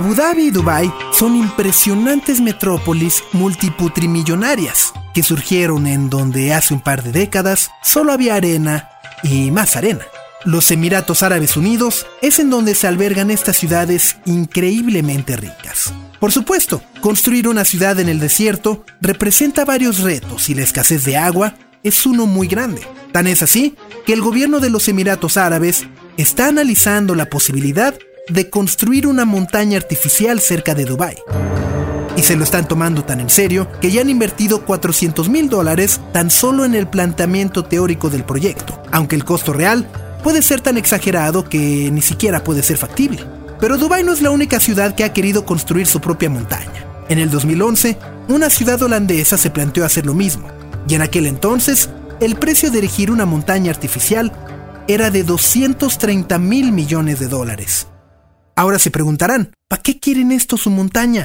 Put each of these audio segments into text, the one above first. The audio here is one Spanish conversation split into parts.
Abu Dhabi y Dubái son impresionantes metrópolis multiputrimillonarias que surgieron en donde hace un par de décadas solo había arena y más arena. Los Emiratos Árabes Unidos es en donde se albergan estas ciudades increíblemente ricas. Por supuesto, construir una ciudad en el desierto representa varios retos y la escasez de agua es uno muy grande. Tan es así que el gobierno de los Emiratos Árabes está analizando la posibilidad de construir una montaña artificial cerca de Dubái. Y se lo están tomando tan en serio que ya han invertido 400 mil dólares tan solo en el planteamiento teórico del proyecto, aunque el costo real puede ser tan exagerado que ni siquiera puede ser factible. Pero Dubái no es la única ciudad que ha querido construir su propia montaña. En el 2011, una ciudad holandesa se planteó hacer lo mismo, y en aquel entonces, el precio de erigir una montaña artificial era de 230 mil millones de dólares. Ahora se preguntarán, ¿para qué quieren esto su montaña?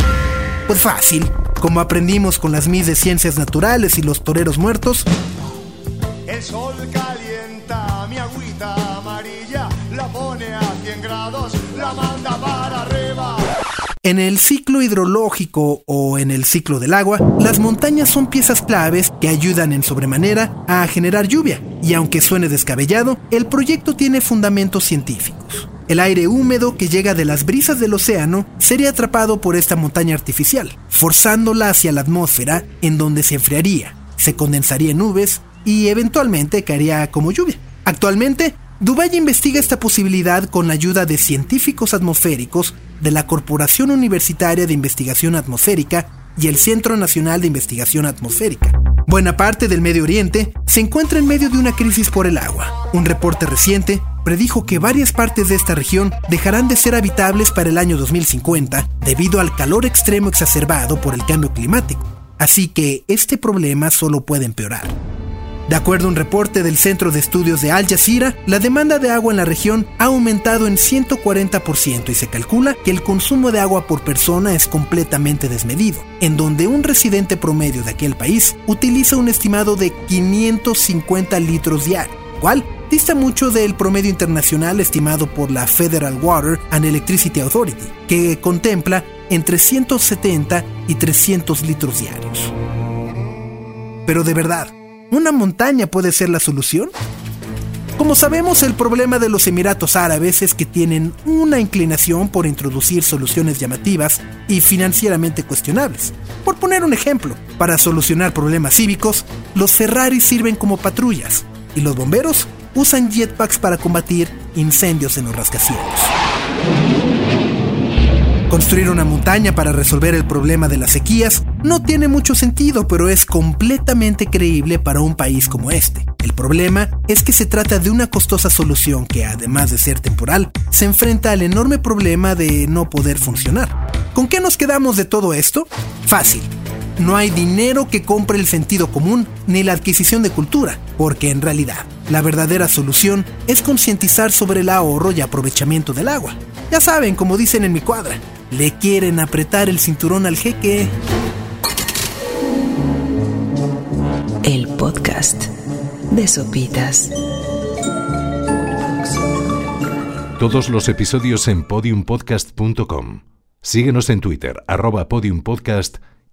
Pues fácil, como aprendimos con las mis de ciencias naturales y los toreros muertos. El sol calienta mi agüita amarilla, la pone a 100 grados, la manda para arriba. En el ciclo hidrológico o en el ciclo del agua, las montañas son piezas claves que ayudan en sobremanera a generar lluvia, y aunque suene descabellado, el proyecto tiene fundamentos científicos. El aire húmedo que llega de las brisas del océano sería atrapado por esta montaña artificial, forzándola hacia la atmósfera en donde se enfriaría, se condensaría en nubes y eventualmente caería como lluvia. Actualmente, Dubái investiga esta posibilidad con la ayuda de científicos atmosféricos de la Corporación Universitaria de Investigación Atmosférica y el Centro Nacional de Investigación Atmosférica. Buena parte del Medio Oriente se encuentra en medio de una crisis por el agua. Un reporte reciente predijo que varias partes de esta región dejarán de ser habitables para el año 2050 debido al calor extremo exacerbado por el cambio climático. Así que este problema solo puede empeorar. De acuerdo a un reporte del Centro de Estudios de Al Jazeera, la demanda de agua en la región ha aumentado en 140% y se calcula que el consumo de agua por persona es completamente desmedido, en donde un residente promedio de aquel país utiliza un estimado de 550 litros diarios, cual dista mucho del promedio internacional estimado por la Federal Water and Electricity Authority, que contempla entre 170 y 300 litros diarios. Pero de verdad, ¿una montaña puede ser la solución? Como sabemos, el problema de los Emiratos Árabes es que tienen una inclinación por introducir soluciones llamativas y financieramente cuestionables. Por poner un ejemplo, para solucionar problemas cívicos, los Ferraris sirven como patrullas y los bomberos usan jetpacks para combatir incendios en los rascacielos. Construir una montaña para resolver el problema de las sequías no tiene mucho sentido, pero es completamente creíble para un país como este. El problema es que se trata de una costosa solución que, además de ser temporal, se enfrenta al enorme problema de no poder funcionar. ¿Con qué nos quedamos de todo esto? Fácil. No hay dinero que compre el sentido común ni la adquisición de cultura, porque en realidad la verdadera solución es concientizar sobre el ahorro y aprovechamiento del agua. Ya saben, como dicen en mi cuadra, le quieren apretar el cinturón al jeque. El podcast de Sopitas. Todos los episodios en podiumpodcast.com. Síguenos en Twitter, arroba podiumpodcast